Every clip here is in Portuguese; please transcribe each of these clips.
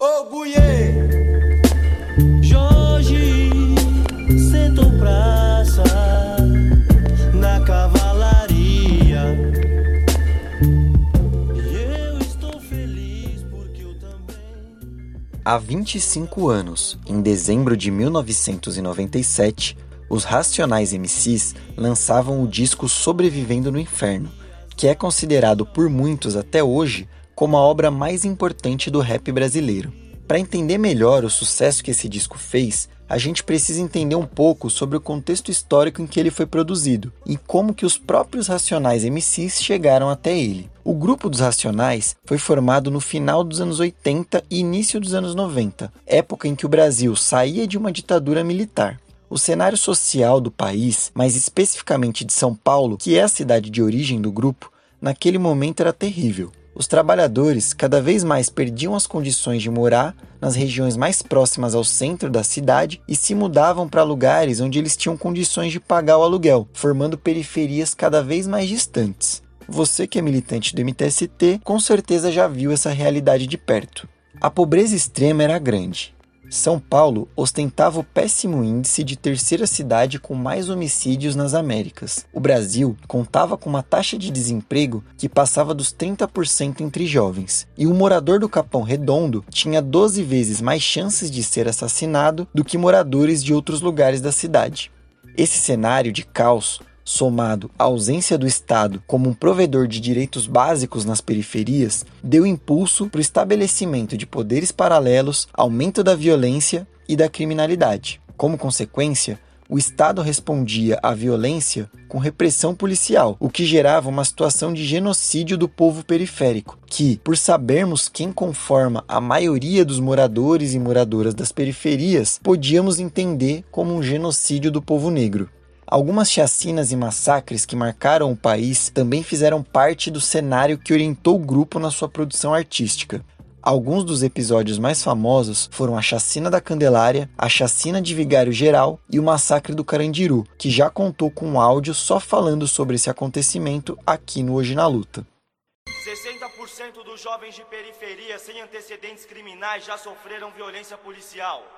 Ô Buiê! Jorge sentou praça na cavalaria. E eu estou feliz porque eu também. Há 25 anos, em dezembro de 1997, os Racionais MCs lançavam o disco Sobrevivendo no Inferno, que é considerado por muitos até hoje como a obra mais importante do rap brasileiro. Para entender melhor o sucesso que esse disco fez, a gente precisa entender um pouco sobre o contexto histórico em que ele foi produzido e como que os próprios Racionais MCs chegaram até ele. O grupo dos Racionais foi formado no final dos anos 80 e início dos anos 90, época em que o Brasil saía de uma ditadura militar. O cenário social do país, mais especificamente de São Paulo, que é a cidade de origem do grupo, naquele momento era terrível os trabalhadores cada vez mais perdiam as condições de morar nas regiões mais próximas ao centro da cidade e se mudavam para lugares onde eles tinham condições de pagar o aluguel, formando periferias cada vez mais distantes. Você que é militante do MTST com certeza já viu essa realidade de perto. A pobreza extrema era grande. São Paulo ostentava o péssimo índice de terceira cidade com mais homicídios nas Américas. O Brasil contava com uma taxa de desemprego que passava dos 30% entre jovens, e um morador do Capão Redondo tinha 12 vezes mais chances de ser assassinado do que moradores de outros lugares da cidade. Esse cenário de caos somado à ausência do Estado como um provedor de direitos básicos nas periferias, deu impulso para o estabelecimento de poderes paralelos, aumento da violência e da criminalidade. Como consequência, o Estado respondia à violência com repressão policial, o que gerava uma situação de genocídio do povo periférico, que, por sabermos quem conforma a maioria dos moradores e moradoras das periferias, podíamos entender como um genocídio do povo negro. Algumas chacinas e massacres que marcaram o país também fizeram parte do cenário que orientou o grupo na sua produção artística. Alguns dos episódios mais famosos foram a Chacina da Candelária, a Chacina de Vigário Geral e o Massacre do Carandiru, que já contou com um áudio só falando sobre esse acontecimento aqui no Hoje na Luta. 60% dos jovens de periferia sem antecedentes criminais já sofreram violência policial.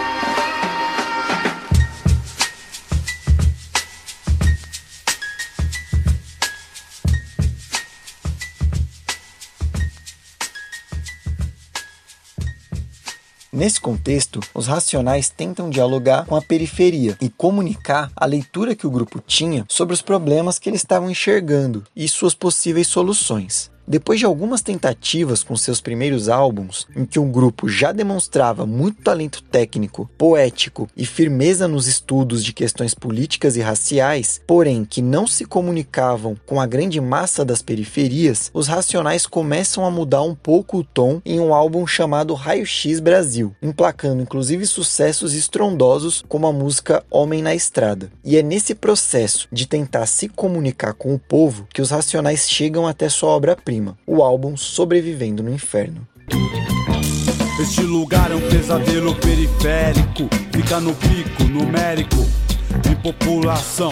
Nesse contexto, os racionais tentam dialogar com a periferia e comunicar a leitura que o grupo tinha sobre os problemas que eles estavam enxergando e suas possíveis soluções. Depois de algumas tentativas com seus primeiros álbuns, em que um grupo já demonstrava muito talento técnico, poético e firmeza nos estudos de questões políticas e raciais, porém que não se comunicavam com a grande massa das periferias, os Racionais começam a mudar um pouco o tom em um álbum chamado Raio X Brasil, emplacando inclusive sucessos estrondosos como a música Homem na Estrada. E é nesse processo de tentar se comunicar com o povo que os Racionais chegam até sua obra-prima o álbum Sobrevivendo no Inferno. Este lugar é um pesadelo periférico, fica no pico numérico. Em população.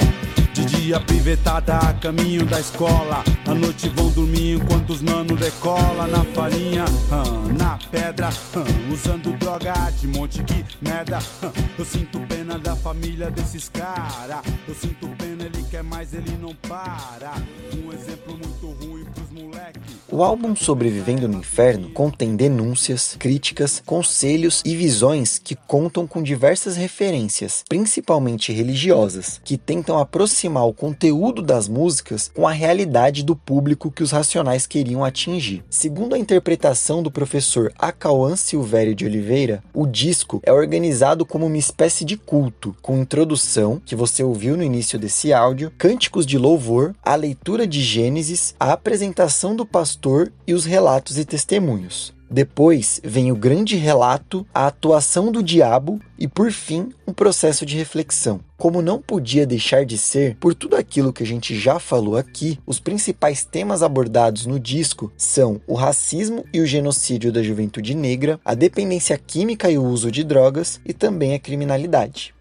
De dia pivetada a caminho da escola. À noite vão dormir enquanto os mano decola Na farinha, hum, na pedra hum, Usando droga de monte que merda. Hum, Eu sinto pena da família desses cara. Eu sinto pena, ele quer mais, ele não para. Um exemplo muito ruim pros moleque O álbum Sobrevivendo no Inferno contém denúncias, críticas, conselhos e visões que contam com diversas referências, principalmente religiosas, que tentam aproximar o conteúdo das músicas com a realidade do público que os Racionais queriam atingir. Segundo a interpretação do professor Acauan Silvério de Oliveira, o disco é organizado como uma espécie de culto, com introdução, que você ouviu no início desse áudio, cânticos de louvor, a leitura de Gênesis, a apresentação do pastor e os relatos e testemunhos. Depois vem o grande relato, a atuação do diabo e, por fim, um processo de reflexão. Como não podia deixar de ser, por tudo aquilo que a gente já falou aqui, os principais temas abordados no disco são o racismo e o genocídio da juventude negra, a dependência química e o uso de drogas e também a criminalidade.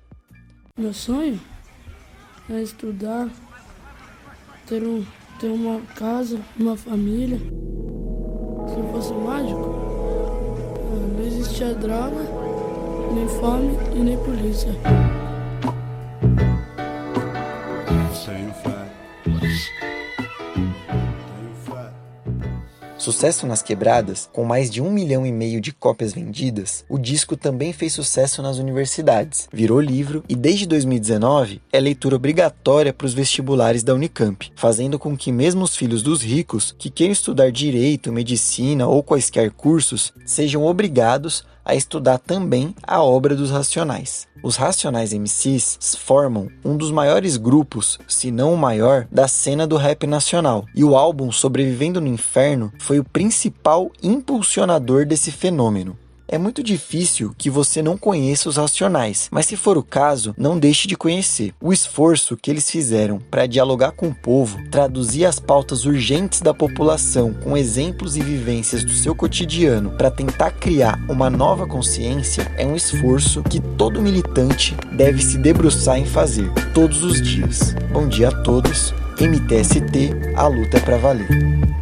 Meu sonho é estudar, ter, um, ter uma casa, uma família. Se eu fosse mágico, não existia droga, nem fome e nem polícia. Sucesso nas quebradas, com mais de um milhão e meio de cópias vendidas, o disco também fez sucesso nas universidades, virou livro e desde 2019 é leitura obrigatória para os vestibulares da Unicamp, fazendo com que mesmo os filhos dos ricos que queiram estudar direito, medicina ou quaisquer cursos sejam obrigados a estudar também a obra dos Racionais. Os Racionais MCs formam um dos maiores grupos, se não o maior, da cena do rap nacional, e o álbum Sobrevivendo no Inferno foi o principal impulsionador desse fenômeno. É muito difícil que você não conheça os Racionais, mas se for o caso, não deixe de conhecer. O esforço que eles fizeram para dialogar com o povo, traduzir as pautas urgentes da população com exemplos e vivências do seu cotidiano para tentar criar uma nova consciência é um esforço que todo militante deve se debruçar em fazer todos os dias. Bom dia a todos. MTST, a luta é para valer.